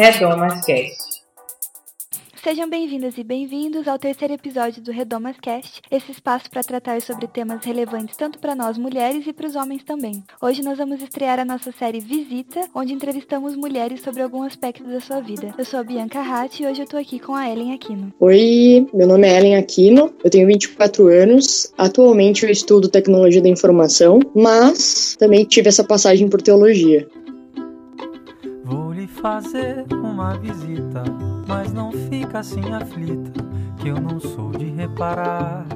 Redomas Cast. Sejam bem-vindas e bem-vindos ao terceiro episódio do Redomas Cast, esse espaço para tratar sobre temas relevantes tanto para nós mulheres e para os homens também. Hoje nós vamos estrear a nossa série Visita, onde entrevistamos mulheres sobre algum aspecto da sua vida. Eu sou a Bianca Hatt e hoje eu tô aqui com a Ellen Aquino. Oi, meu nome é Ellen Aquino, eu tenho 24 anos, atualmente eu estudo tecnologia da informação, mas também tive essa passagem por teologia. Fazer uma visita, mas não fica assim aflita, que eu não sou de reparar.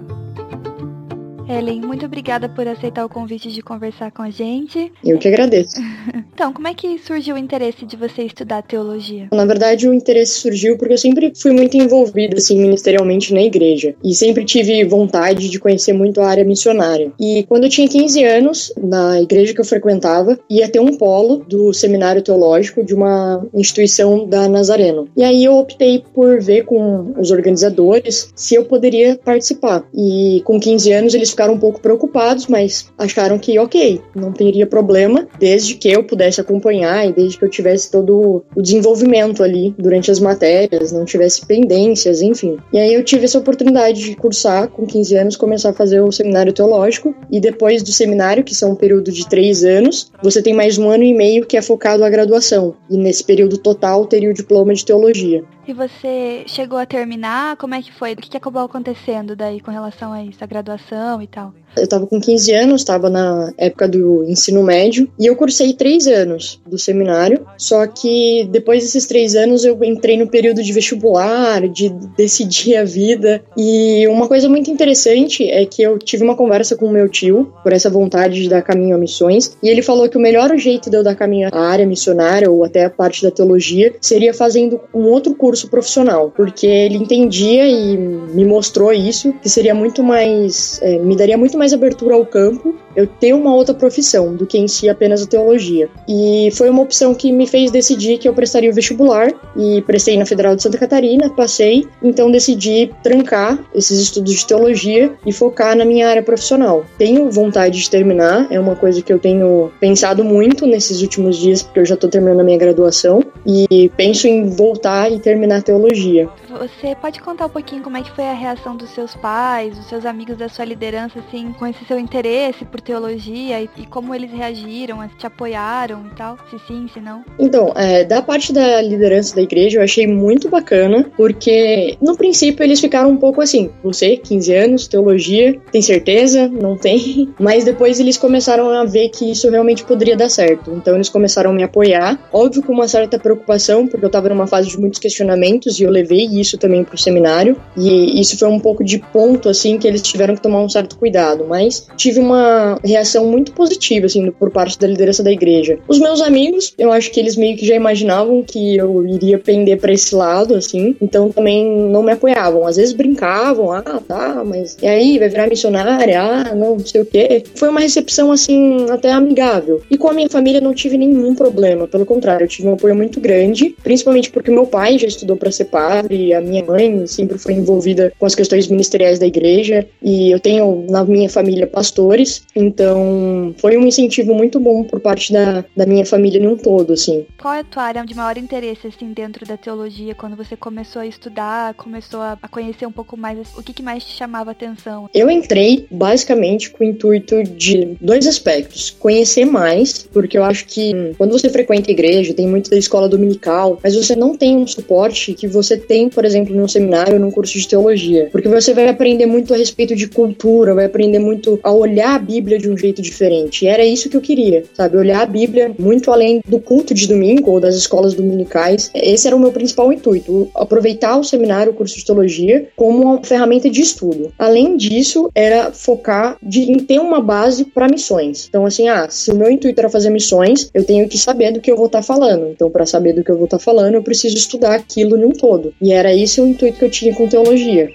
Ellen, muito obrigada por aceitar o convite de conversar com a gente. Eu que agradeço. Então, como é que surgiu o interesse de você estudar teologia? Na verdade, o interesse surgiu porque eu sempre fui muito envolvida, assim, ministerialmente na igreja. E sempre tive vontade de conhecer muito a área missionária. E quando eu tinha 15 anos, na igreja que eu frequentava, ia ter um polo do seminário teológico de uma instituição da Nazareno. E aí eu optei por ver com os organizadores se eu poderia participar. E com 15 anos eles ficaram um pouco preocupados, mas acharam que ok, não teria problema, desde que eu pudesse acompanhar e desde que eu tivesse todo o desenvolvimento ali durante as matérias, não tivesse pendências, enfim. E aí eu tive essa oportunidade de cursar com 15 anos, começar a fazer o seminário teológico e depois do seminário, que são um período de três anos, você tem mais um ano e meio que é focado à graduação. E nesse período total teria o diploma de teologia. E você chegou a terminar? Como é que foi? O que acabou acontecendo daí com relação a isso, a graduação e tal? Eu tava com 15 anos, tava na época do ensino médio, e eu cursei três anos do seminário. Só que depois desses três anos eu entrei no período de vestibular, de decidir a vida. E uma coisa muito interessante é que eu tive uma conversa com o meu tio por essa vontade de dar caminho a missões, e ele falou que o melhor jeito de eu dar caminho à área missionária ou até a parte da teologia seria fazendo um outro curso profissional, porque ele entendia e me mostrou isso, que seria muito mais, é, me daria muito mais abertura ao campo, eu ter uma outra profissão do que em si apenas a teologia. E foi uma opção que me fez decidir que eu prestaria o vestibular e prestei na Federal de Santa Catarina, passei, então decidi trancar esses estudos de teologia e focar na minha área profissional. Tenho vontade de terminar, é uma coisa que eu tenho pensado muito nesses últimos dias, porque eu já estou terminando a minha graduação e penso em voltar e terminar teologia. Você pode contar um pouquinho como é que foi a reação dos seus pais, dos seus amigos da sua liderança, assim, com esse seu interesse por teologia e, e como eles reagiram, te apoiaram e tal? Se sim, se não? Então, é, da parte da liderança da igreja, eu achei muito bacana, porque no princípio eles ficaram um pouco assim: você, 15 anos, teologia, tem certeza? Não tem. Mas depois eles começaram a ver que isso realmente poderia dar certo. Então eles começaram a me apoiar, óbvio com uma certa preocupação, porque eu tava numa fase de muitos questionamentos e eu levei isso também pro seminário. E isso foi um pouco de ponto, assim, que eles tiveram que tomar um certo cuidado. Mas tive uma reação muito positiva, assim, por parte da liderança da igreja. Os meus amigos, eu acho que eles meio que já imaginavam que eu iria pender para esse lado, assim. Então também não me apoiavam. Às vezes brincavam, ah, tá, mas e aí, vai virar missionária? Ah, não, não sei o quê. Foi uma recepção, assim, até amigável. E com a minha família não tive nenhum problema. Pelo contrário, eu tive um apoio muito grande, principalmente porque meu pai já estudou para ser padre, a minha mãe sempre foi envolvida com as questões ministeriais da igreja e eu tenho na minha família pastores, então foi um incentivo muito bom por parte da, da minha família num todo, assim. Qual é a tua área de maior interesse, assim, dentro da teologia, quando você começou a estudar, começou a conhecer um pouco mais, o que, que mais te chamava a atenção? Eu entrei basicamente com o intuito de dois aspectos, conhecer mais, porque eu acho que quando você frequenta a igreja, tem muito da escola dominical, mas você não tem um suporte que você tem, por exemplo, num seminário ou num curso de teologia. Porque você vai aprender muito a respeito de cultura, vai aprender muito a olhar a Bíblia de um jeito diferente. E era isso que eu queria, sabe? Olhar a Bíblia muito além do culto de domingo ou das escolas dominicais. Esse era o meu principal intuito, aproveitar o seminário, o curso de teologia, como uma ferramenta de estudo. Além disso, era focar de, em ter uma base para missões. Então, assim, ah, se o meu intuito era fazer missões, eu tenho que saber do que eu vou estar tá falando. Então, para saber do que eu vou estar tá falando, eu preciso estudar aquilo em um todo. E era esse o intuito que eu tinha com teologia.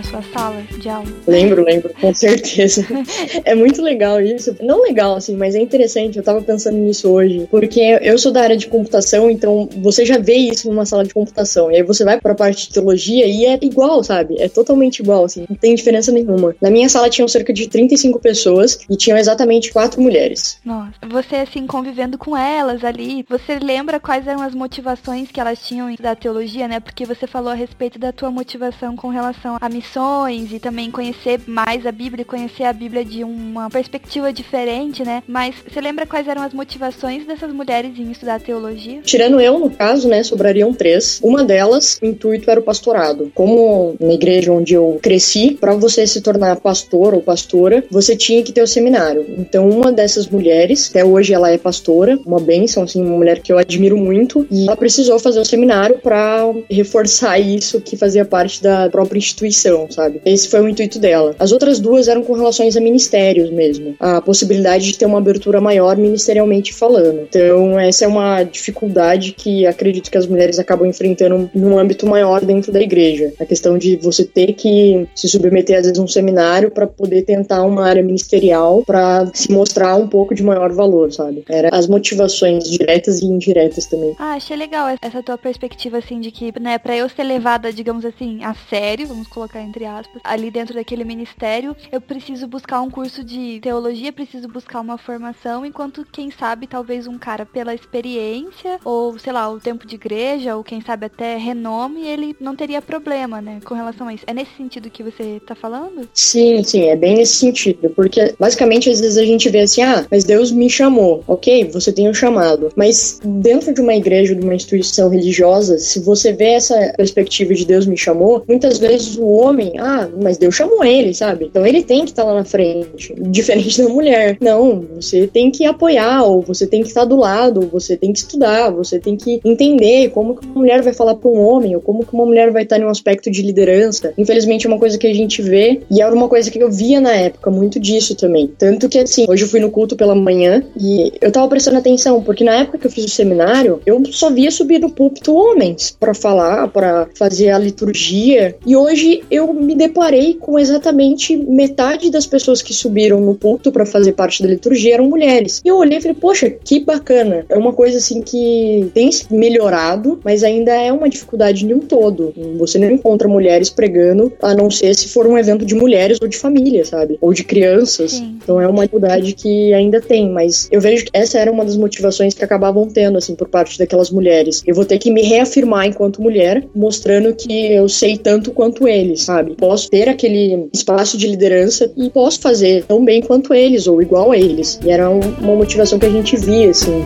Na sua sala de aula? Lembro, lembro, com certeza. é muito legal isso. Não legal, assim, mas é interessante. Eu tava pensando nisso hoje. Porque eu sou da área de computação, então você já vê isso numa sala de computação. E aí você vai pra parte de teologia e é igual, sabe? É totalmente igual, assim. Não tem diferença nenhuma. Na minha sala tinham cerca de 35 pessoas e tinham exatamente quatro mulheres. Nossa, você, assim, convivendo com elas ali, você lembra quais eram as motivações que elas tinham da teologia, né? Porque você falou a respeito da tua motivação com relação a missões e também conhecer mais a Bíblia, conhecer a Bíblia de uma perspectiva diferente, né? Mas você lembra quais eram as motivações dessas mulheres em estudar teologia? Tirando eu, no caso, né, sobrariam três. Uma delas, o intuito era o pastorado. Como na igreja onde eu cresci, para você se tornar pastor ou pastora, você tinha que ter o seminário. Então, uma dessas mulheres, até hoje ela é pastora, uma bênção, assim, uma mulher que eu admiro muito, e ela precisou fazer o seminário para reforçar isso que fazia parte da própria instituição, sabe? Esse foi o intuito dela. As outras duas eram com relações a ministérios mesmo, a possibilidade de ter uma abertura maior ministerialmente falando. Então, essa é uma dificuldade que acredito que as mulheres acabam enfrentando num âmbito maior dentro da igreja. A questão de você ter que se submeter às vezes a um seminário para poder tentar uma área ministerial para se mostrar um pouco de maior valor, sabe? Era as motivações diretas e indiretas também. Ah, achei legal essa tua perspectiva assim de que, né, para eu ser levada, digamos assim, a sério, vamos colocar entre aspas, ali dentro daquele ministério, eu preciso buscar um curso de teologia, preciso buscar uma formação, enquanto quem sabe talvez um cara pela experiência ou, sei lá, o tempo de igreja ou quem sabe até renome, ele não teria problema, né, com relação a isso. É nesse sentido que você tá falando? Sim, sim, é bem nesse sentido, porque basicamente às vezes a gente vê assim, ah, mas Deus me chamou. OK, você tem um chamado, mas dentro de uma igreja, de uma instituição religiosa, se você vê essa perspectiva de Deus me chamou, muitas vezes o homem, ah, mas Deus chamou ele, sabe? Então ele tem que estar lá na frente, diferente da mulher. Não, você tem que apoiar, ou você tem que estar do lado, ou você tem que estudar, você tem que entender como que uma mulher vai falar para um homem, ou como que uma mulher vai estar em um aspecto de liderança. Infelizmente é uma coisa que a gente vê, e era uma coisa que eu via na época, muito disso também. Tanto que assim, hoje eu fui no culto pela manhã e eu tava prestando atenção, porque na época que eu fiz o seminário, eu só via subir no púlpito homens para falar, para fazer a liturgia. E hoje eu me deparei com exatamente metade das pessoas que subiram no púlpito para fazer parte da liturgia eram mulheres. E eu olhei e falei, poxa, que bacana. É uma coisa assim que tem melhorado, mas ainda é uma dificuldade de um todo. Você não encontra mulheres pregando, a não ser se for um evento de mulheres ou de família, sabe? Ou de crianças. Sim. Então é uma dificuldade que ainda tem, mas eu vejo que essa era uma das motivações que acabavam tendo, assim, por parte daquelas mulheres. Eu vou ter que me reafirmar enquanto mulher, mostrando que eu sei tanto quanto eles, sabe? Posso ter aquele espaço de liderança e posso fazer tão bem quanto eles ou igual a eles. E era uma motivação que a gente via, assim.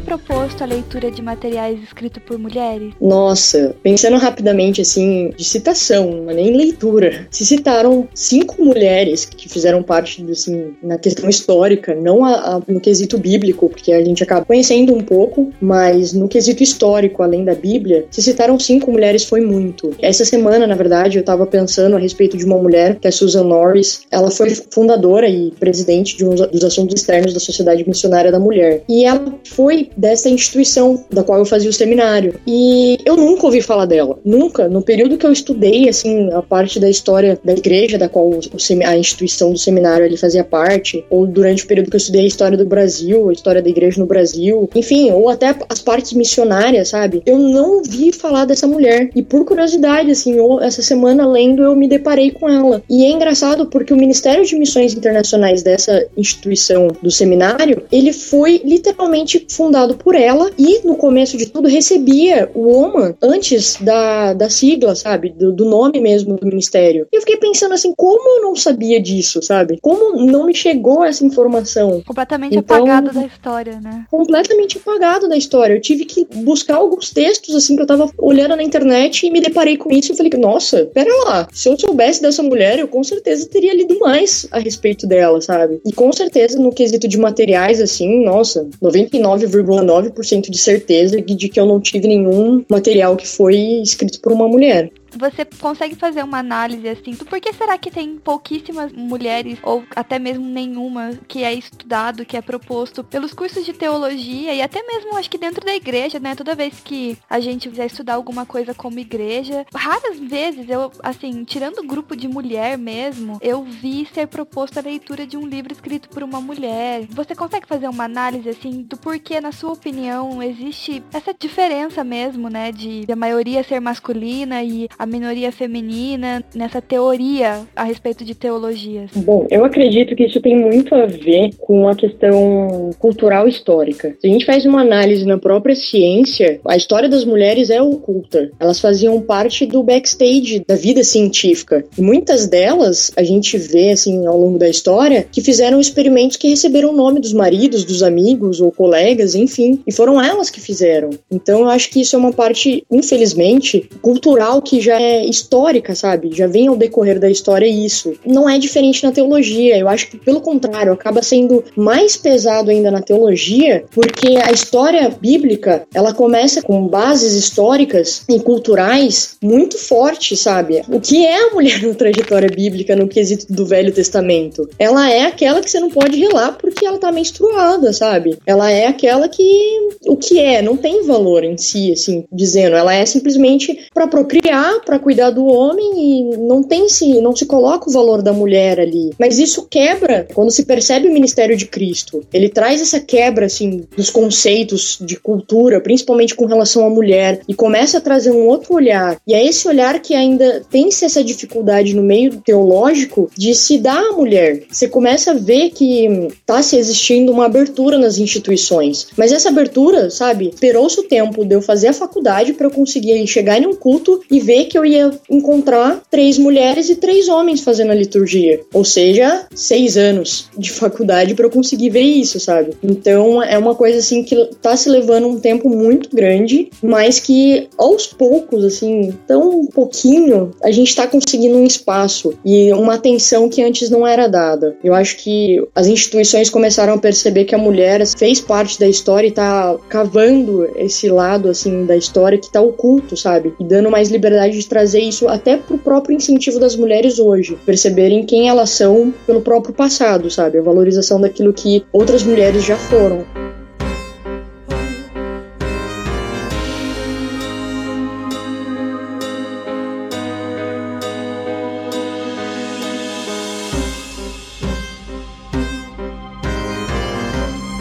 Foi proposto a leitura de materiais escritos por mulheres? Nossa, pensando rapidamente assim, de citação, mas nem leitura. Se citaram cinco mulheres que fizeram parte, assim, na questão histórica, não a, a, no quesito bíblico, porque a gente acaba conhecendo um pouco, mas no quesito histórico, além da Bíblia, se citaram cinco mulheres foi muito. Essa semana, na verdade, eu tava pensando a respeito de uma mulher, que é Susan Norris. Ela foi fundadora e presidente de um dos assuntos externos da Sociedade Missionária da Mulher. E ela foi dessa instituição da qual eu fazia o seminário. E eu nunca ouvi falar dela. Nunca. No período que eu estudei, assim, a parte da história da igreja da qual a instituição do seminário ele fazia parte, ou durante o período que eu estudei a história do Brasil, a história da igreja no Brasil, enfim, ou até as partes missionárias, sabe? Eu não ouvi falar dessa mulher. E por curiosidade, assim, essa semana lendo, eu me deparei com ela. E é engraçado porque o Ministério de Missões Internacionais dessa instituição do seminário, ele foi literalmente fundado fundado por ela e, no começo de tudo, recebia o OMA antes da, da sigla, sabe? Do, do nome mesmo do ministério. E eu fiquei pensando assim, como eu não sabia disso, sabe? Como não me chegou essa informação? Completamente então, apagado da história, né? Completamente apagado da história. Eu tive que buscar alguns textos, assim, que eu tava olhando na internet e me deparei com isso e falei, nossa, pera lá, se eu soubesse dessa mulher, eu com certeza teria lido mais a respeito dela, sabe? E com certeza no quesito de materiais, assim, nossa, 99, 99,9% de certeza de que eu não tive nenhum material que foi escrito por uma mulher. Você consegue fazer uma análise assim do porquê será que tem pouquíssimas mulheres, ou até mesmo nenhuma, que é estudado, que é proposto pelos cursos de teologia e até mesmo acho que dentro da igreja, né? Toda vez que a gente vai estudar alguma coisa como igreja, raras vezes eu, assim, tirando o grupo de mulher mesmo, eu vi ser proposto a leitura de um livro escrito por uma mulher. Você consegue fazer uma análise assim do porquê, na sua opinião, existe essa diferença mesmo, né, de a maioria ser masculina e a minoria feminina nessa teoria a respeito de teologias? Bom, eu acredito que isso tem muito a ver com a questão cultural histórica. Se a gente faz uma análise na própria ciência, a história das mulheres é oculta. Elas faziam parte do backstage da vida científica. E muitas delas, a gente vê assim ao longo da história, que fizeram experimentos que receberam o nome dos maridos, dos amigos ou colegas, enfim, e foram elas que fizeram. Então eu acho que isso é uma parte, infelizmente, cultural que já é histórica, sabe? Já vem ao decorrer da história isso. Não é diferente na teologia. Eu acho que, pelo contrário, acaba sendo mais pesado ainda na teologia, porque a história bíblica ela começa com bases históricas e culturais muito fortes, sabe? O que é a mulher na trajetória bíblica no quesito do Velho Testamento? Ela é aquela que você não pode relar porque ela tá menstruada, sabe? Ela é aquela que o que é não tem valor em si, assim, dizendo. Ela é simplesmente para procriar, para cuidar do homem e não tem se não se coloca o valor da mulher ali. Mas isso quebra quando se percebe o ministério de Cristo. Ele traz essa quebra assim dos conceitos de cultura, principalmente com relação à mulher, e começa a trazer um outro olhar. E é esse olhar que ainda tem-se essa dificuldade no meio teológico de se dar à mulher. Você começa a ver que está se existindo uma abertura nas instituições. Mas essa abertura, sabe, esperou-se o tempo de eu fazer a faculdade para eu conseguir chegar em um culto e ver que eu ia encontrar três mulheres e três homens fazendo a liturgia. Ou seja, seis anos de faculdade para eu conseguir ver isso, sabe? Então é uma coisa assim que tá se levando um tempo muito grande, mas que aos poucos, assim, tão pouquinho, a gente tá conseguindo um espaço e uma atenção que antes não era dada. Eu acho que as instituições começaram a perceber que a mulher fez parte da história e tá cavando esse lado, assim, da história que tá oculto, sabe? E dando mais liberdade de trazer isso até pro próprio incentivo das mulheres hoje. Perceberem quem elas são pelo próprio passado, sabe? A valorização daquilo que outras mulheres já foram.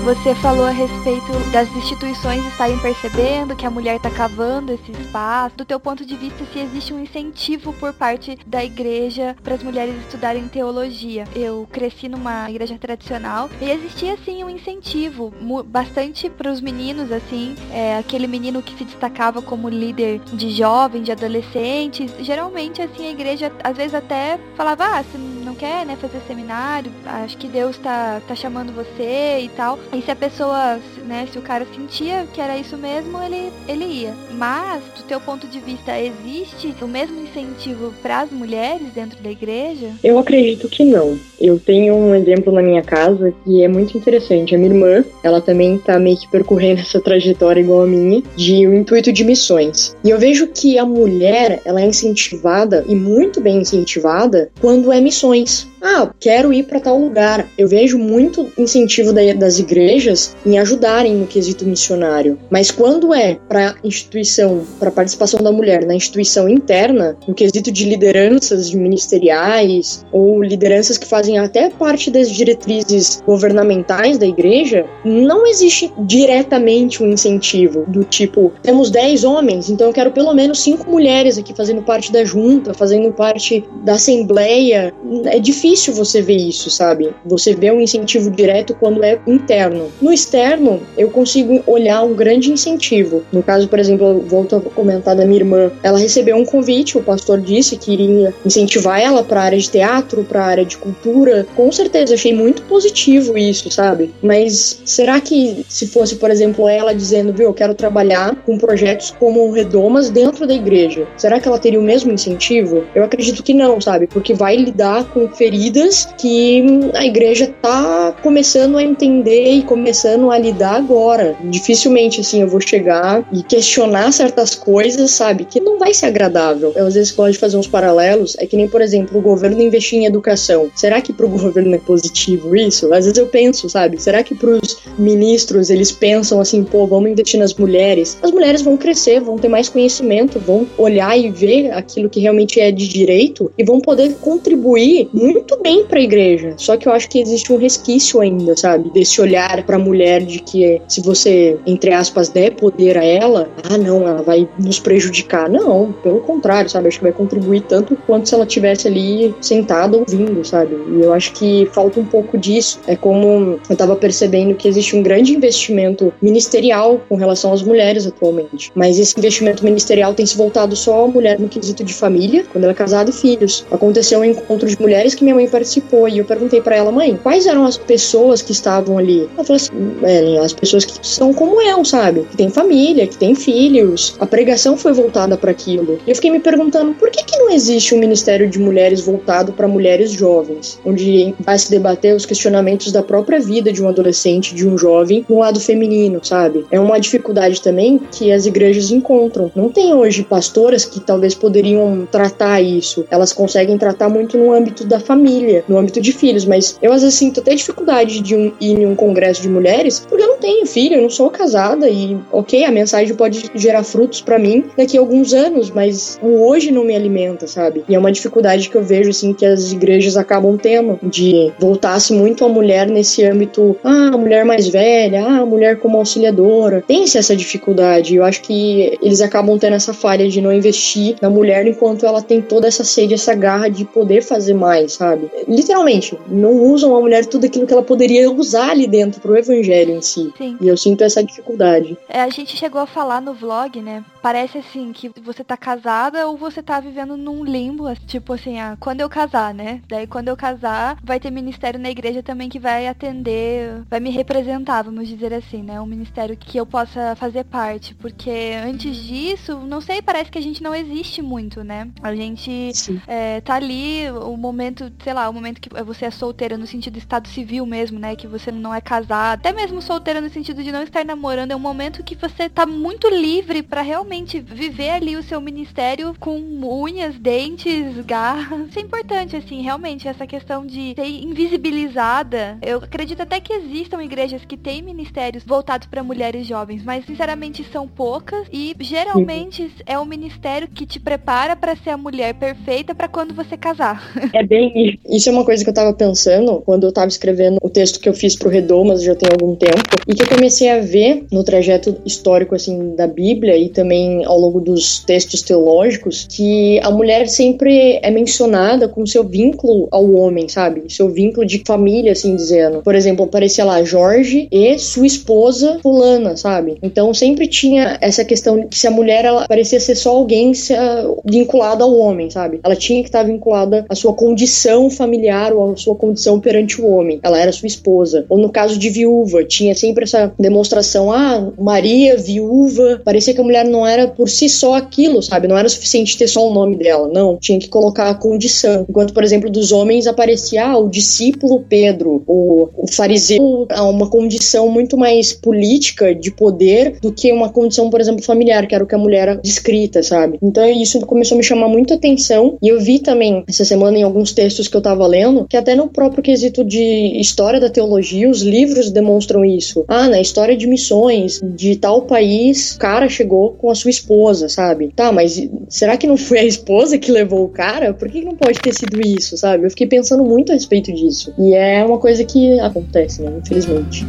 Você falou a respeito das instituições estarem percebendo que a mulher está cavando esse espaço. Do teu ponto de vista, se existe um incentivo por parte da igreja para as mulheres estudarem teologia. Eu cresci numa igreja tradicional e existia assim um incentivo bastante para os meninos, assim, é, aquele menino que se destacava como líder de jovem, de adolescentes. Geralmente, assim, a igreja às vezes até falava, ah, você não quer, né, fazer seminário? Acho que Deus tá, tá chamando você e tal. E se a pessoa, né, se o cara sentia que era isso mesmo, ele, ele ia. Mas, do teu ponto de vista, existe o mesmo incentivo para as mulheres dentro da igreja? Eu acredito que não. Eu tenho um exemplo na minha casa que é muito interessante. A minha irmã, ela também tá meio que percorrendo essa trajetória igual a minha, de um intuito de missões. E eu vejo que a mulher, ela é incentivada, e muito bem incentivada, quando é missões. Peace. Ah, quero ir para tal lugar. Eu vejo muito incentivo das igrejas em ajudarem no quesito missionário. Mas quando é para instituição, para participação da mulher na instituição interna, no quesito de lideranças de ministeriais ou lideranças que fazem até parte das diretrizes governamentais da igreja, não existe diretamente um incentivo do tipo, temos 10 homens, então eu quero pelo menos 5 mulheres aqui fazendo parte da junta, fazendo parte da assembleia. É difícil difícil você ver isso, sabe? Você vê um incentivo direto quando é interno. No externo, eu consigo olhar um grande incentivo. No caso, por exemplo, volto a comentar da minha irmã, ela recebeu um convite, o pastor disse que iria incentivar ela para a área de teatro, para a área de cultura. Com certeza, achei muito positivo isso, sabe? Mas será que se fosse, por exemplo, ela dizendo, viu, eu quero trabalhar com projetos como Redomas dentro da igreja, será que ela teria o mesmo incentivo? Eu acredito que não, sabe? Porque vai lidar com feridas doloridas que a igreja tá começando a entender e começando a lidar agora. Dificilmente, assim, eu vou chegar e questionar certas coisas, sabe? Que não vai ser agradável. Eu, às vezes, gosto de fazer uns paralelos. É que nem, por exemplo, o governo investir em educação. Será que pro governo é positivo isso? Às vezes eu penso, sabe? Será que pros ministros eles pensam assim, pô, vamos investir nas mulheres? As mulheres vão crescer, vão ter mais conhecimento, vão olhar e ver aquilo que realmente é de direito e vão poder contribuir muito bem para a igreja. Só que eu acho que existe um resquício ainda, sabe? Desse olhar para a mulher de que se você, entre aspas, der poder a ela, ah, não, ela vai nos prejudicar. Não, pelo contrário, sabe? Acho que vai contribuir tanto quanto se ela tivesse ali sentada ouvindo, sabe? E eu acho que falta um pouco disso. É como eu tava percebendo que existe um grande investimento ministerial com relação às mulheres atualmente. Mas esse investimento ministerial tem se voltado só à mulher no quesito de família, quando ela é casada e filhos. Aconteceu um encontro de mulheres que minha mãe participou e eu perguntei para ela, mãe, quais eram as pessoas que estavam ali? Ela falou assim, Ellen, as pessoas que são como eu, sabe? Que tem família, que tem filhos. A pregação foi voltada para aquilo. E eu fiquei me perguntando, por que que não existe um ministério de mulheres voltado para mulheres jovens, onde vai se debater os questionamentos da própria vida de um adolescente, de um jovem, no lado feminino, sabe? É uma dificuldade também que as igrejas encontram. Não tem hoje pastoras que talvez poderiam tratar isso. Elas conseguem tratar muito no âmbito da família, no âmbito de filhos, mas eu às vezes sinto até dificuldade de um, ir em um congresso de mulheres, porque eu não tenho filho, eu não sou casada e, ok, a mensagem pode gerar frutos para mim daqui a alguns anos, mas o hoje não me alimenta, sabe? E é uma dificuldade que eu vejo, assim, que as igrejas acabam tendo de voltar-se muito a mulher nesse âmbito, ah, mulher mais velha, ah, mulher como auxiliadora. Tem-se essa dificuldade. Eu acho que eles acabam tendo essa falha de não investir na mulher enquanto ela tem toda essa sede, essa garra de poder fazer mais, sabe? Literalmente, não usam a mulher tudo aquilo que ela poderia usar ali dentro pro evangelho em si. Sim. E eu sinto essa dificuldade. É, a gente chegou a falar no vlog, né? Parece assim que você tá casada ou você tá vivendo num limbo, tipo assim, ah, quando eu casar, né? Daí quando eu casar, vai ter ministério na igreja também que vai atender, vai me representar, vamos dizer assim, né? Um ministério que eu possa fazer parte, porque antes disso, não sei, parece que a gente não existe muito, né? A gente é, tá ali, o momento, sei lá, o momento que você é solteira no sentido do estado civil mesmo, né? Que você não é casada, até mesmo solteira no sentido de não estar namorando, é um momento que você tá muito livre para realmente viver ali o seu ministério com unhas, dentes, garras. Isso é importante, assim, realmente, essa questão de ser invisibilizada. Eu acredito até que existam igrejas que têm ministérios voltados para mulheres jovens, mas sinceramente são poucas e geralmente é o ministério que te prepara para ser a mulher perfeita para quando você casar. É bem isso. é uma coisa que eu tava pensando quando eu tava escrevendo o texto que eu fiz pro Redomas já tem algum tempo e que eu comecei a ver no trajeto histórico assim da Bíblia e também ao longo dos textos teológicos que a mulher sempre é mencionada com seu vínculo ao homem, sabe? Seu vínculo de família, assim dizendo. Por exemplo, aparecia lá Jorge e sua esposa fulana, sabe? Então sempre tinha essa questão de se a mulher ela parecia ser só alguém vinculada ao homem, sabe? Ela tinha que estar vinculada à sua condição familiar ou à sua condição perante o homem. Ela era sua esposa. Ou no caso de viúva, tinha sempre essa demonstração, ah, Maria, viúva, parecia que a mulher não era por si só aquilo, sabe? Não era suficiente ter só o nome dela, não. Tinha que colocar a condição. Enquanto, por exemplo, dos homens aparecia ah, o discípulo Pedro, o, o fariseu, uma condição muito mais política de poder do que uma condição, por exemplo, familiar, que era o que a mulher era descrita, sabe? Então isso começou a me chamar muito atenção e eu vi também essa semana em alguns textos que eu tava lendo que até no próprio quesito de história da teologia, os livros demonstram isso. Ah, na história de missões de tal país, o cara chegou com a sua esposa, sabe? Tá, mas será que não foi a esposa que levou o cara? Por que não pode ter sido isso, sabe? Eu fiquei pensando muito a respeito disso. E é uma coisa que acontece, né? Infelizmente.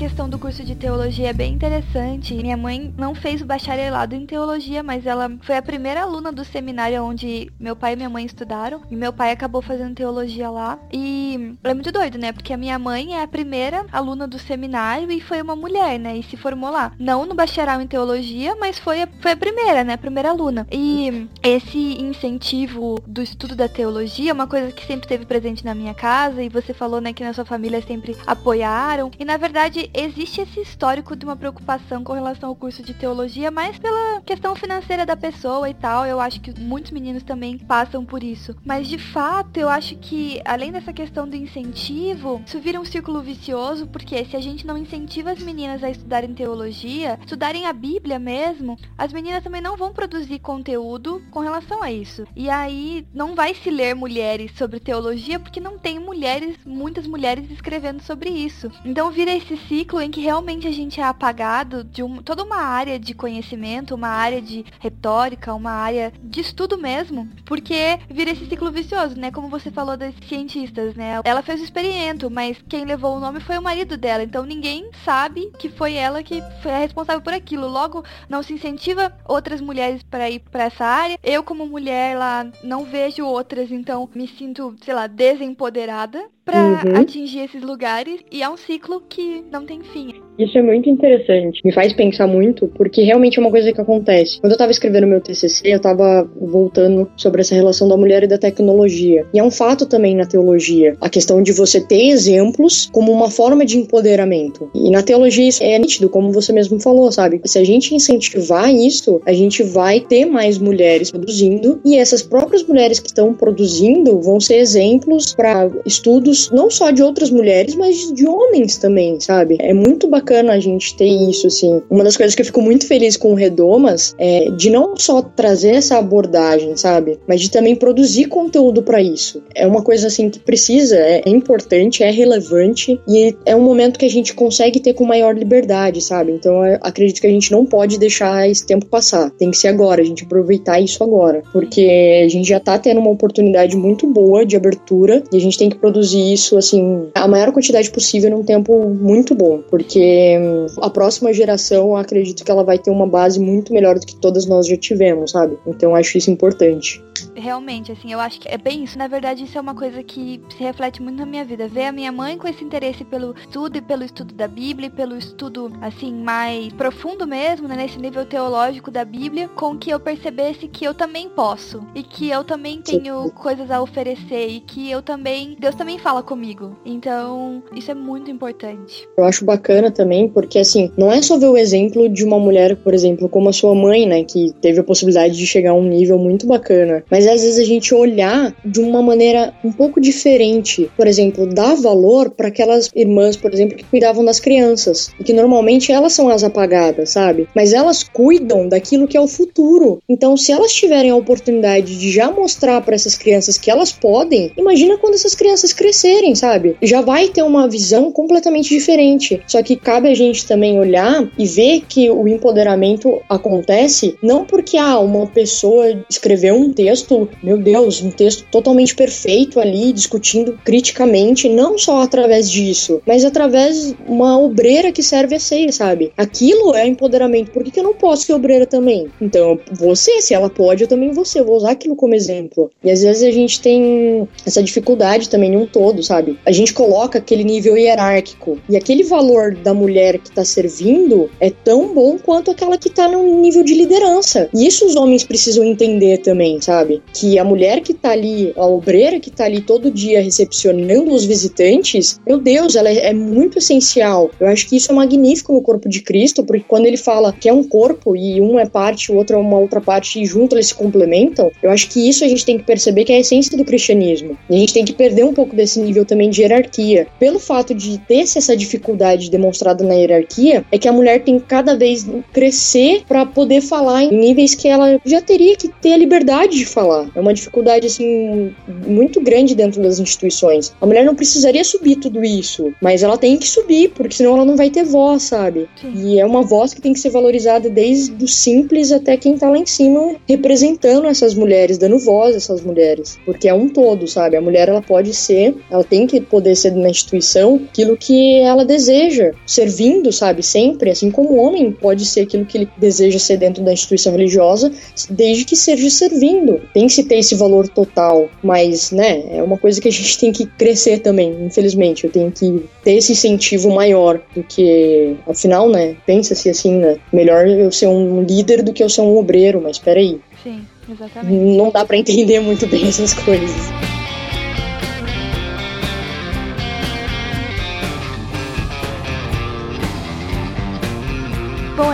Questão do curso de teologia é bem interessante. Minha mãe não fez o bacharelado em teologia, mas ela foi a primeira aluna do seminário onde meu pai e minha mãe estudaram. E meu pai acabou fazendo teologia lá. E é muito doido, né? Porque a minha mãe é a primeira aluna do seminário e foi uma mulher, né? E se formou lá. Não no bacharel em teologia, mas foi a, foi a primeira, né? A primeira aluna. E esse incentivo do estudo da teologia é uma coisa que sempre esteve presente na minha casa. E você falou, né, que na sua família sempre apoiaram. E na verdade, existe esse histórico de uma preocupação com relação ao curso de teologia, mais pela questão financeira da pessoa e tal. Eu acho que muitos meninos também passam por isso. Mas de fato, eu acho que além dessa questão do incentivo, isso vira um círculo vicioso, porque se a gente não incentiva as meninas a estudarem teologia, estudarem a Bíblia mesmo, as meninas também não vão produzir conteúdo com relação a isso. E aí não vai se ler mulheres sobre teologia porque não tem mulheres, muitas mulheres escrevendo sobre isso. Então vira esse ciclo em que realmente a gente é apagado de um, toda uma área de conhecimento, uma área de retórica, uma área de estudo mesmo, porque vira esse ciclo vicioso, né? Como você falou das cientistas, né? Ela fez o experimento, mas quem levou o nome foi o marido dela, então ninguém sabe que foi ela que foi a responsável por aquilo. Logo, não se incentiva outras mulheres para ir para essa área. Eu como mulher lá não vejo outras, então me sinto, sei lá, desempoderada para uhum. atingir esses lugares e é um ciclo que não tem fim. Isso é muito interessante, me faz pensar muito, porque realmente é uma coisa que acontece. Quando eu tava escrevendo meu TCC, eu tava voltando sobre essa relação da mulher e da tecnologia. E é um fato também na teologia, a questão de você ter exemplos como uma forma de empoderamento. E na teologia isso é nítido, como você mesmo falou, sabe? Se a gente incentivar isso, a gente vai ter mais mulheres produzindo e essas próprias mulheres que estão produzindo vão ser exemplos para estudos não só de outras mulheres, mas de homens também, sabe? É muito bacana a gente ter isso, assim. Uma das coisas que eu fico muito feliz com o Redomas é de não só trazer essa abordagem, sabe? Mas de também produzir conteúdo para isso. É uma coisa, assim, que precisa, é importante, é relevante e é um momento que a gente consegue ter com maior liberdade, sabe? Então eu acredito que a gente não pode deixar esse tempo passar. Tem que ser agora, a gente aproveitar isso agora. Porque a gente já tá tendo uma oportunidade muito boa de abertura e a gente tem que produzir isso, assim, a maior quantidade possível num tempo muito bom, porque hum, a próxima geração, acredito que ela vai ter uma base muito melhor do que todas nós já tivemos, sabe? Então acho isso importante. Realmente, assim, eu acho que é bem isso. Na verdade, isso é uma coisa que se reflete muito na minha vida. Ver a minha mãe com esse interesse pelo estudo e pelo estudo da Bíblia, e pelo estudo, assim, mais profundo mesmo, né, nesse nível teológico da Bíblia, com que eu percebesse que eu também posso. E que eu também tenho Sim. coisas a oferecer. E que eu também. Deus também fala comigo. Então, isso é muito importante. Eu acho bacana também, porque, assim, não é só ver o exemplo de uma mulher, por exemplo, como a sua mãe, né, que teve a possibilidade de chegar a um nível muito bacana. Mas às vezes a gente olhar de uma maneira um pouco diferente. Por exemplo, dar valor para aquelas irmãs, por exemplo, que cuidavam das crianças. E que normalmente elas são as apagadas, sabe? Mas elas cuidam daquilo que é o futuro. Então, se elas tiverem a oportunidade de já mostrar para essas crianças que elas podem, imagina quando essas crianças crescerem, sabe? Já vai ter uma visão completamente diferente. Só que cabe a gente também olhar e ver que o empoderamento acontece não porque ah, uma pessoa escreveu um texto texto, meu Deus, um texto totalmente perfeito ali, discutindo criticamente, não só através disso, mas através uma obreira que serve a ceia, sabe? Aquilo é empoderamento. Por que, que eu não posso ser obreira também? Então, você, se ela pode, eu também vou ser. Eu vou usar aquilo como exemplo. E às vezes a gente tem essa dificuldade também em um todo, sabe? A gente coloca aquele nível hierárquico e aquele valor da mulher que tá servindo é tão bom quanto aquela que tá no nível de liderança. E isso os homens precisam entender também, sabe? sabe? Que a mulher que tá ali, a obreira que tá ali todo dia recepcionando os visitantes, meu Deus, ela é, é muito essencial. Eu acho que isso é magnífico no corpo de Cristo, porque quando ele fala que é um corpo e um é parte, o outro é uma outra parte e junto eles se complementam, eu acho que isso a gente tem que perceber que é a essência do cristianismo. E a gente tem que perder um pouco desse nível também de hierarquia. Pelo fato de ter essa dificuldade demonstrada na hierarquia, é que a mulher tem cada vez crescer para poder falar em níveis que ela já teria que ter a liberdade de falar. É uma dificuldade assim muito grande dentro das instituições. A mulher não precisaria subir tudo isso, mas ela tem que subir, porque senão ela não vai ter voz, sabe? Sim. E é uma voz que tem que ser valorizada desde o simples até quem tá lá em cima representando essas mulheres, dando voz a essas mulheres, porque é um todo, sabe? A mulher ela pode ser, ela tem que poder ser na instituição aquilo que ela deseja, servindo, sabe? Sempre, assim como o homem pode ser aquilo que ele deseja ser dentro da instituição religiosa, desde que seja servindo. Tem que se ter esse valor total, mas, né, é uma coisa que a gente tem que crescer também, infelizmente. Eu tenho que ter esse incentivo maior do que, afinal, né, pensa-se assim, né, melhor eu ser um líder do que eu ser um obreiro, mas peraí. Sim, exatamente. Não dá para entender muito bem essas coisas.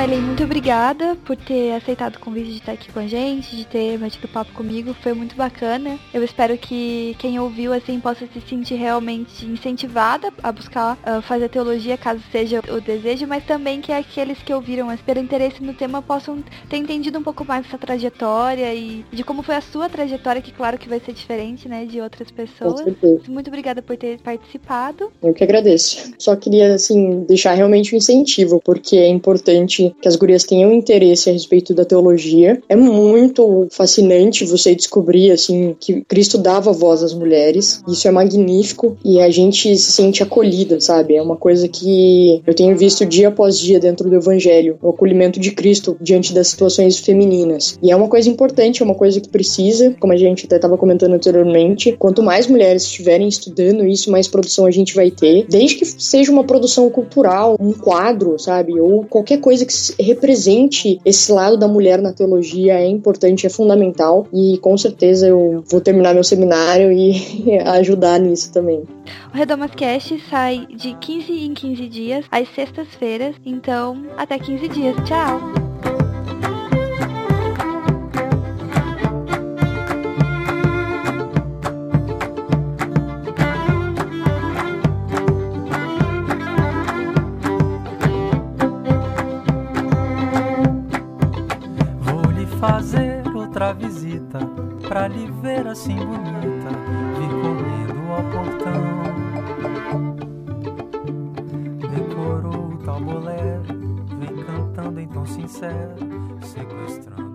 Ellen, muito obrigada por ter aceitado o convite de estar aqui com a gente, de ter batido papo comigo. Foi muito bacana. Eu espero que quem ouviu assim possa se sentir realmente incentivada a buscar uh, fazer teologia, caso seja o desejo, mas também que aqueles que ouviram, mas pelo interesse no tema, possam ter entendido um pouco mais essa trajetória e de como foi a sua trajetória, que claro que vai ser diferente, né, de outras pessoas. Muito obrigada por ter participado. Eu que agradeço. Só queria assim deixar realmente um incentivo, porque é importante importante que as gurias tenham interesse a respeito da teologia. É muito fascinante você descobrir, assim, que Cristo dava voz às mulheres. Isso é magnífico e a gente se sente acolhida, sabe? É uma coisa que eu tenho visto dia após dia dentro do Evangelho, o acolhimento de Cristo diante das situações femininas. E é uma coisa importante, é uma coisa que precisa, como a gente até estava comentando anteriormente, quanto mais mulheres estiverem estudando isso, mais produção a gente vai ter, desde que seja uma produção cultural, um quadro, sabe? Ou qualquer coisa que represente esse lado da mulher na teologia é importante, é fundamental e com certeza eu vou terminar meu seminário e ajudar nisso também. O Redomas Cast sai de 15 em 15 dias, às sextas-feiras, então até 15 dias. Tchau! Visita pra lhe ver assim bonita, vir correndo ao portão. Decorou o tal bolero, vem cantando em tom sincero, sequestrando.